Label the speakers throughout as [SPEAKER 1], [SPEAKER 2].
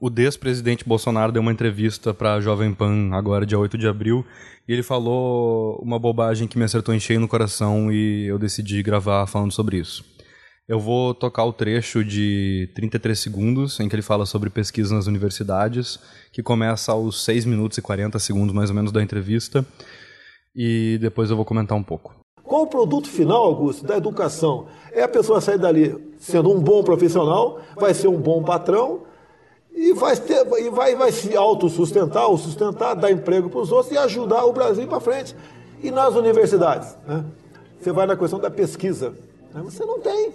[SPEAKER 1] o despresidente Bolsonaro deu uma entrevista para a Jovem Pan agora, dia 8 de abril, e ele falou uma bobagem que me acertou em cheio no coração e eu decidi gravar falando sobre isso. Eu vou tocar o trecho de 33 segundos em que ele fala sobre pesquisa nas universidades, que começa aos 6 minutos e 40 segundos mais ou menos da entrevista, e depois eu vou comentar um pouco.
[SPEAKER 2] Qual o produto final, Augusto, da educação? É a pessoa sair dali sendo um bom profissional, vai ser um bom patrão e vai, ter, e vai, vai se autossustentar ou sustentar, dar emprego para os outros e ajudar o Brasil para frente. E nas universidades? Né? Você vai na questão da pesquisa. Né? Você não tem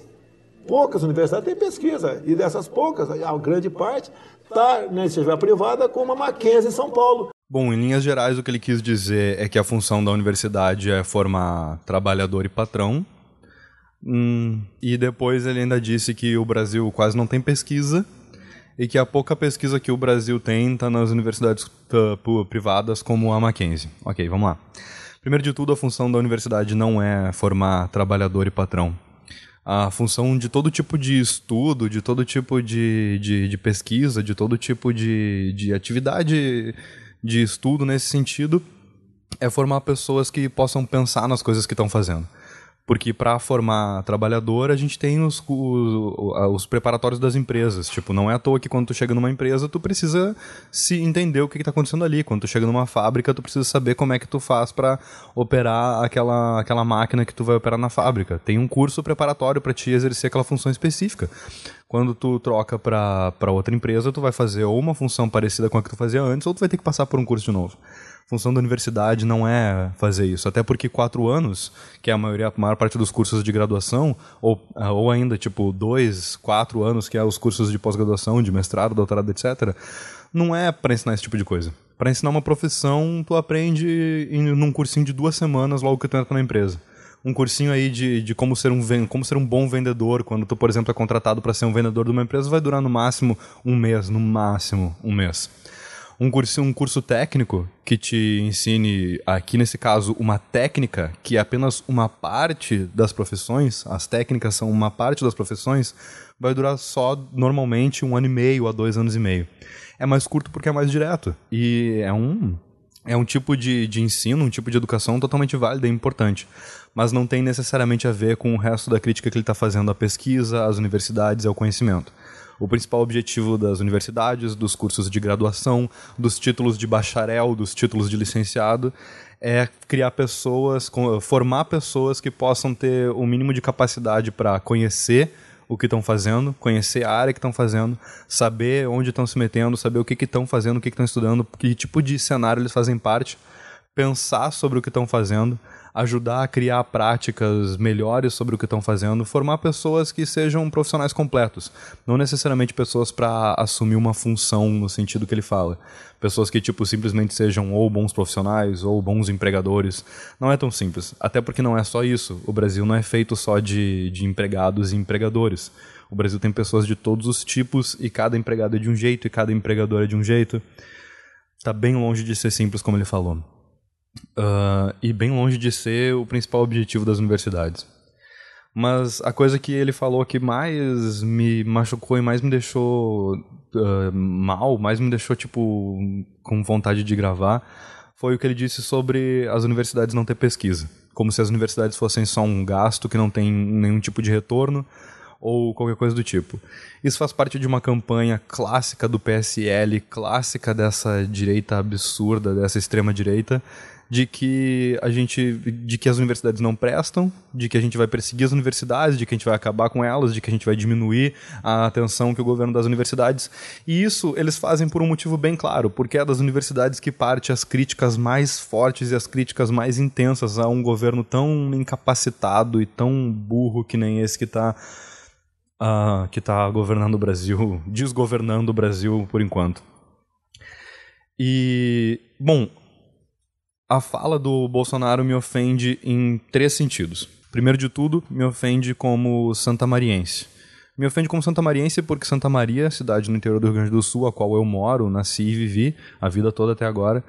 [SPEAKER 2] poucas universidades têm pesquisa, e dessas poucas, a grande parte está na iniciativa privada, como a Mackenzie em São Paulo.
[SPEAKER 1] Bom, em linhas gerais, o que ele quis dizer é que a função da universidade é formar trabalhador e patrão. Hum, e depois ele ainda disse que o Brasil quase não tem pesquisa e que a pouca pesquisa que o Brasil tem está nas universidades uh, privadas como a Mackenzie. Ok, vamos lá. Primeiro de tudo, a função da universidade não é formar trabalhador e patrão a função de todo tipo de estudo, de todo tipo de, de, de pesquisa, de todo tipo de, de atividade de estudo nesse sentido, é formar pessoas que possam pensar nas coisas que estão fazendo. Porque para formar trabalhador, a gente tem os, os, os, preparatórios das empresas. Tipo, não é à toa que quando tu chega numa empresa, tu precisa se entender o que está acontecendo ali. Quando tu chega numa fábrica, tu precisa saber como é que tu faz para operar aquela, aquela máquina que tu vai operar na fábrica. Tem um curso preparatório para te exercer aquela função específica. Quando tu troca para outra empresa, tu vai fazer ou uma função parecida com a que tu fazia antes, ou tu vai ter que passar por um curso de novo função da universidade não é fazer isso. Até porque quatro anos, que é a, maioria, a maior parte dos cursos de graduação, ou, ah, ou ainda tipo dois, quatro anos, que é os cursos de pós-graduação, de mestrado, doutorado, etc., não é para ensinar esse tipo de coisa. Para ensinar uma profissão, tu aprende em, num cursinho de duas semanas logo que tu entra na empresa um cursinho aí de, de como, ser um, como ser um bom vendedor. Quando tu, por exemplo, é contratado para ser um vendedor de uma empresa, vai durar no máximo um mês, no máximo um mês um curso, um curso técnico que te ensine, aqui nesse caso, uma técnica que é apenas uma parte das profissões, as técnicas são uma parte das profissões, vai durar só normalmente um ano e meio a dois anos e meio. É mais curto porque é mais direto. E é um, é um tipo de, de ensino, um tipo de educação totalmente válido e importante. Mas não tem necessariamente a ver com o resto da crítica que ele está fazendo à pesquisa, às universidades e ao conhecimento. O principal objetivo das universidades, dos cursos de graduação, dos títulos de bacharel, dos títulos de licenciado, é criar pessoas, formar pessoas que possam ter o mínimo de capacidade para conhecer o que estão fazendo, conhecer a área que estão fazendo, saber onde estão se metendo, saber o que estão fazendo, o que estão estudando, que tipo de cenário eles fazem parte, pensar sobre o que estão fazendo, ajudar a criar práticas melhores sobre o que estão fazendo, formar pessoas que sejam profissionais completos, não necessariamente pessoas para assumir uma função no sentido que ele fala. Pessoas que tipo simplesmente sejam ou bons profissionais ou bons empregadores. Não é tão simples, até porque não é só isso. O Brasil não é feito só de, de empregados e empregadores. O Brasil tem pessoas de todos os tipos e cada empregado é de um jeito e cada empregador é de um jeito. Está bem longe de ser simples como ele falou. Uh, e bem longe de ser o principal objetivo das universidades. Mas a coisa que ele falou que mais me machucou e mais me deixou uh, mal, mais me deixou, tipo, com vontade de gravar, foi o que ele disse sobre as universidades não ter pesquisa. Como se as universidades fossem só um gasto que não tem nenhum tipo de retorno ou qualquer coisa do tipo. Isso faz parte de uma campanha clássica do PSL, clássica dessa direita absurda, dessa extrema direita, de que a gente de que as universidades não prestam, de que a gente vai perseguir as universidades, de que a gente vai acabar com elas, de que a gente vai diminuir a atenção que o governo das universidades. E isso eles fazem por um motivo bem claro, porque é das universidades que parte as críticas mais fortes e as críticas mais intensas a um governo tão incapacitado e tão burro que nem esse que está uh, ah, que está governando o Brasil, desgovernando o Brasil por enquanto. E, bom, a fala do Bolsonaro me ofende em três sentidos. Primeiro de tudo, me ofende como santamariense. Me ofende como santamariense porque Santa Maria, cidade no interior do Rio Grande do Sul, a qual eu moro, nasci e vivi a vida toda até agora,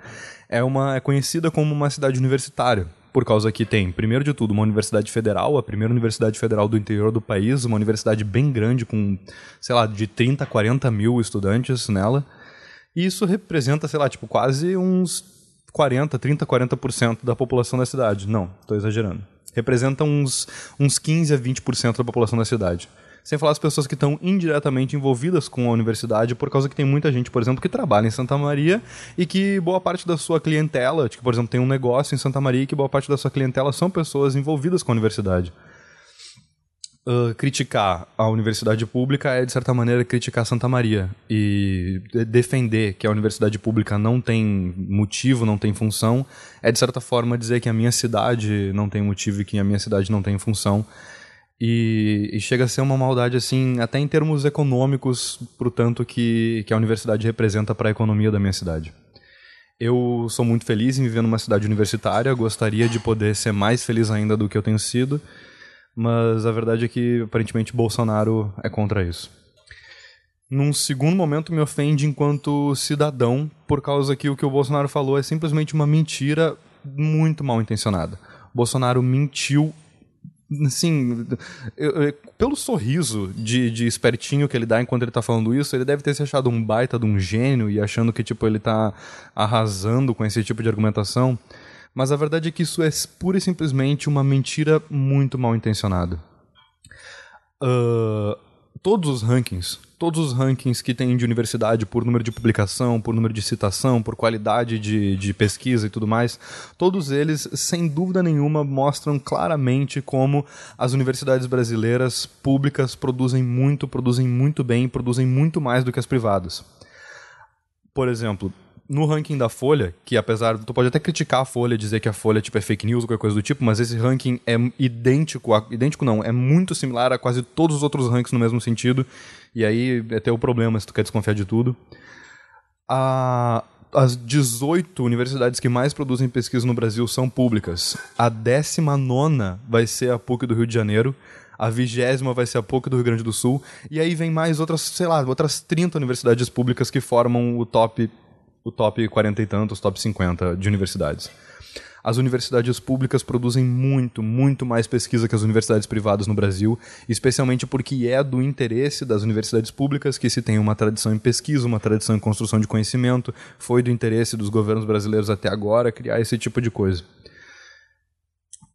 [SPEAKER 1] é, uma, é conhecida como uma cidade universitária por causa que tem, primeiro de tudo, uma universidade federal, a primeira universidade federal do interior do país, uma universidade bem grande, com, sei lá, de 30 a 40 mil estudantes nela. E isso representa, sei lá, tipo, quase uns 40, 30, 40% da população da cidade. Não, estou exagerando. Representa uns, uns 15 a 20% da população da cidade. Sem falar as pessoas que estão indiretamente envolvidas com a universidade, por causa que tem muita gente, por exemplo, que trabalha em Santa Maria e que boa parte da sua clientela, tipo, por exemplo, tem um negócio em Santa Maria e que boa parte da sua clientela são pessoas envolvidas com a universidade. Uh, criticar a universidade pública é, de certa maneira, criticar Santa Maria. E defender que a universidade pública não tem motivo, não tem função, é, de certa forma, dizer que a minha cidade não tem motivo e que a minha cidade não tem função. E, e, chega a ser uma maldade, assim, até em termos econômicos, pro tanto que, que a universidade representa para a economia da minha cidade. Eu sou muito feliz em viver numa cidade universitária, gostaria de poder ser mais feliz ainda do que eu tenho sido, mas a verdade é que aparentemente Bolsonaro é contra isso. Num segundo momento, me ofende enquanto cidadão, por causa que o que o Bolsonaro falou é simplesmente uma mentira muito mal intencionada. Bolsonaro mentiu assim, eu, eu, pelo sorriso de, de espertinho que ele dá enquanto ele tá falando isso, ele deve ter se achado um baita de um gênio e achando que, tipo, ele tá arrasando com esse tipo de argumentação. Mas a verdade é que isso é pura e simplesmente uma mentira muito mal intencionada. Uh, todos os rankings todos os rankings que tem de universidade por número de publicação, por número de citação, por qualidade de, de pesquisa e tudo mais, todos eles, sem dúvida nenhuma, mostram claramente como as universidades brasileiras públicas produzem muito, produzem muito bem, produzem muito mais do que as privadas. Por exemplo, no ranking da Folha, que apesar. Tu pode até criticar a Folha, dizer que a Folha tipo, é fake news ou qualquer coisa do tipo, mas esse ranking é idêntico. A, idêntico não, é muito similar a quase todos os outros rankings no mesmo sentido. E aí é ter o problema se tu quer desconfiar de tudo. A, as 18 universidades que mais produzem pesquisa no Brasil são públicas. A 19 vai ser a PUC do Rio de Janeiro. A vigésima vai ser a PUC do Rio Grande do Sul. E aí vem mais outras, sei lá, outras 30 universidades públicas que formam o top o top 40 e tantos, top 50 de universidades. As universidades públicas produzem muito, muito mais pesquisa que as universidades privadas no Brasil, especialmente porque é do interesse das universidades públicas que se tem uma tradição em pesquisa, uma tradição em construção de conhecimento, foi do interesse dos governos brasileiros até agora criar esse tipo de coisa.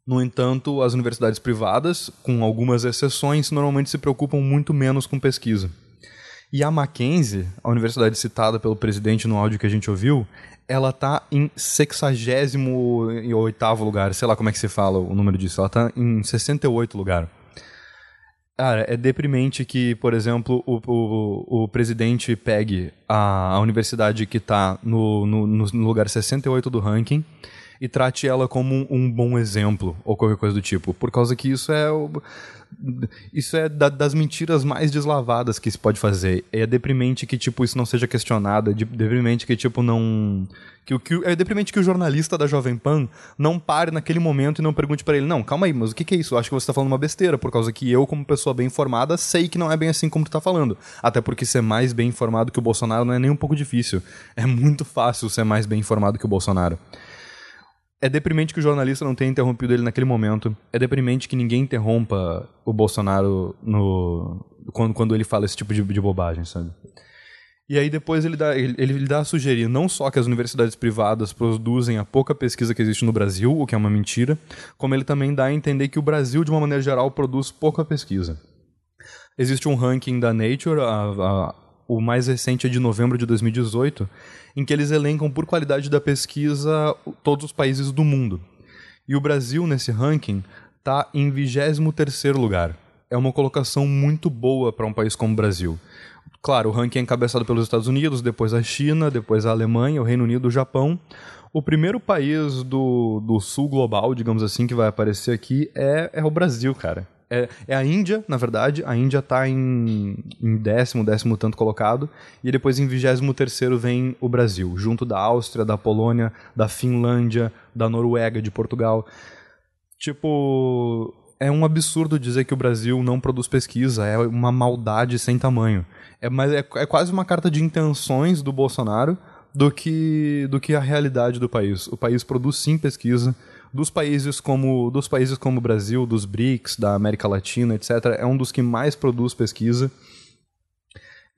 [SPEAKER 1] No entanto, as universidades privadas, com algumas exceções, normalmente se preocupam muito menos com pesquisa. E a Mackenzie, a universidade citada pelo presidente no áudio que a gente ouviu, ela tá em 68 lugar, sei lá como é que se fala o número disso, ela tá em 68 lugar. Cara, é deprimente que, por exemplo, o, o, o presidente pegue a, a universidade que está no, no, no lugar 68 do ranking e trate ela como um, um, bom exemplo ou qualquer coisa do tipo, por causa que isso é o, isso é da, das mentiras mais deslavadas que se pode fazer. É deprimente que, tipo, isso não seja questionado. É deprimente que, tipo, não... Que, que, é deprimente que o jornalista da Jovem Pan não pare naquele momento e não pergunte para ele, não, calma aí, mas o que, que é isso? Eu acho que você tá falando uma besteira, por causa que eu, como pessoa bem informada, sei que não é bem assim como tu tá falando. Até porque ser mais bem informado que o Bolsonaro não é nem um pouco difícil. É muito fácil ser mais bem informado que o Bolsonaro. É deprimente que o jornalista não tenha interrompido ele naquele momento. É deprimente que ninguém interrompa o Bolsonaro no quando, quando ele fala esse tipo de, de bobagem, sabe? E aí depois ele dá, ele, ele dá a sugerir não só que as universidades privadas produzem a pouca pesquisa que existe no Brasil, o que é uma mentira, como ele também dá a entender que o Brasil, de uma maneira geral, produz pouca pesquisa. Existe um ranking da Nature, a, a, o mais recente é de novembro de 2018, em que eles elencam por qualidade da pesquisa todos os países do mundo. E o Brasil, nesse ranking, está em 23º lugar. É uma colocação muito boa para um país como o Brasil. Claro, o ranking é encabeçado pelos Estados Unidos, depois a China, depois a Alemanha, o Reino Unido, o Japão. O primeiro país do, do sul global, digamos assim, que vai aparecer aqui é, é o Brasil, cara. É, é a Índia, na verdade. A Índia está em, em décimo, décimo tanto colocado. E depois em vigésimo terceiro vem o Brasil, junto da Áustria, da Polônia, da Finlândia, da Noruega, de Portugal. Tipo, é um absurdo dizer que o Brasil não produz pesquisa, é uma maldade sem tamanho. É, mas é, é quase uma carta de intenções do Bolsonaro do que, do que a realidade do país. O país produz sim pesquisa, dos países como dos países como o Brasil, dos BRICS, da América Latina, etc. É um dos que mais produz pesquisa.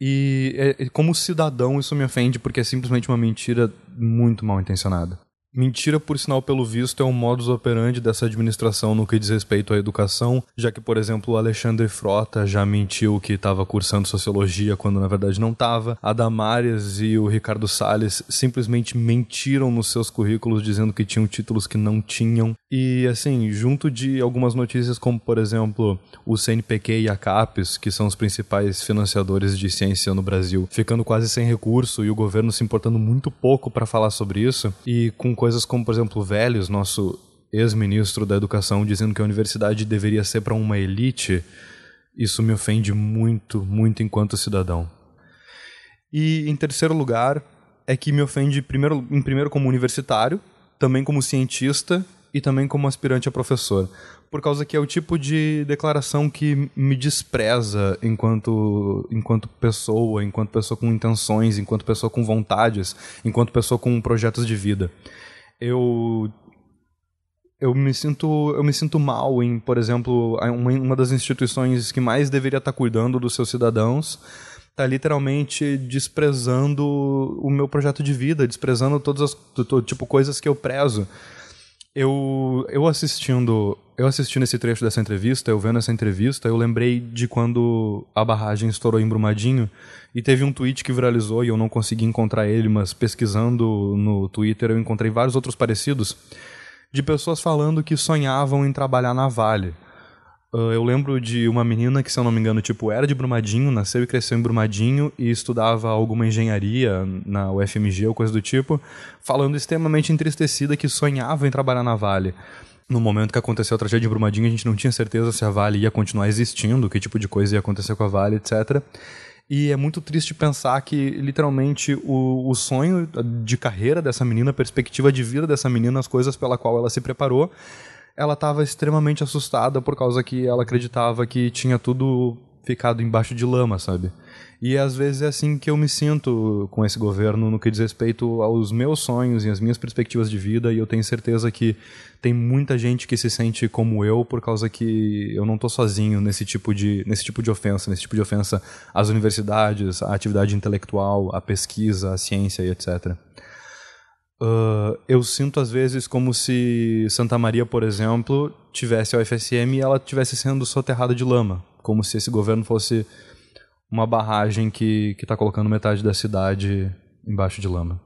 [SPEAKER 1] E é, como cidadão isso me ofende porque é simplesmente uma mentira muito mal intencionada. Mentira, por sinal, pelo visto, é um modus operandi dessa administração no que diz respeito à educação, já que, por exemplo, o Alexandre Frota já mentiu que estava cursando sociologia quando na verdade não estava. A Damares e o Ricardo Salles simplesmente mentiram nos seus currículos dizendo que tinham títulos que não tinham. E assim, junto de algumas notícias como, por exemplo, o CNPq e a CAPES, que são os principais financiadores de ciência no Brasil, ficando quase sem recurso e o governo se importando muito pouco para falar sobre isso, e com coisas como, por exemplo, Vélez, nosso ex-ministro da Educação, dizendo que a universidade deveria ser para uma elite, isso me ofende muito, muito enquanto cidadão. E em terceiro lugar, é que me ofende primeiro, em primeiro como universitário, também como cientista e também como aspirante a professor. Por causa que é o tipo de declaração que me despreza enquanto, enquanto pessoa, enquanto pessoa com intenções, enquanto pessoa com vontades, enquanto pessoa com projetos de vida eu eu me sinto eu me sinto mal em, por exemplo, uma, uma das instituições que mais deveria estar cuidando dos seus cidadãos está literalmente desprezando o meu projeto de vida, desprezando todas as tipo coisas que eu prezo. Eu eu assistindo eu assistindo esse trecho dessa entrevista, eu vendo essa entrevista, eu lembrei de quando a barragem estourou em Brumadinho e teve um tweet que viralizou e eu não consegui encontrar ele, mas pesquisando no Twitter eu encontrei vários outros parecidos de pessoas falando que sonhavam em trabalhar na Vale. Uh, eu lembro de uma menina que, se eu não me engano, tipo, era de Brumadinho, nasceu e cresceu em Brumadinho e estudava alguma engenharia na UFMG ou coisa do tipo, falando extremamente entristecida que sonhava em trabalhar na Vale no momento que aconteceu a tragédia em Brumadinho, a gente não tinha certeza se a Vale ia continuar existindo, que tipo de coisa ia acontecer com a Vale, etc. E é muito triste pensar que, literalmente, o, o sonho de carreira dessa menina, a perspectiva de vida dessa menina, as coisas pela qual ela se preparou, ela estava extremamente assustada por causa que ela acreditava que tinha tudo ficado embaixo de lama, sabe? E às vezes é assim que eu me sinto com esse governo no que diz respeito aos meus sonhos e às minhas perspectivas de vida, e eu tenho certeza que tem muita gente que se sente como eu por causa que eu não estou sozinho nesse tipo de nesse tipo de ofensa, nesse tipo de ofensa às universidades, à atividade intelectual, à pesquisa, à ciência e etc. Uh, eu sinto às vezes como se Santa Maria, por exemplo, tivesse a UFSM e ela tivesse sendo soterrada de lama, como se esse governo fosse uma barragem que está colocando metade da cidade embaixo de lama.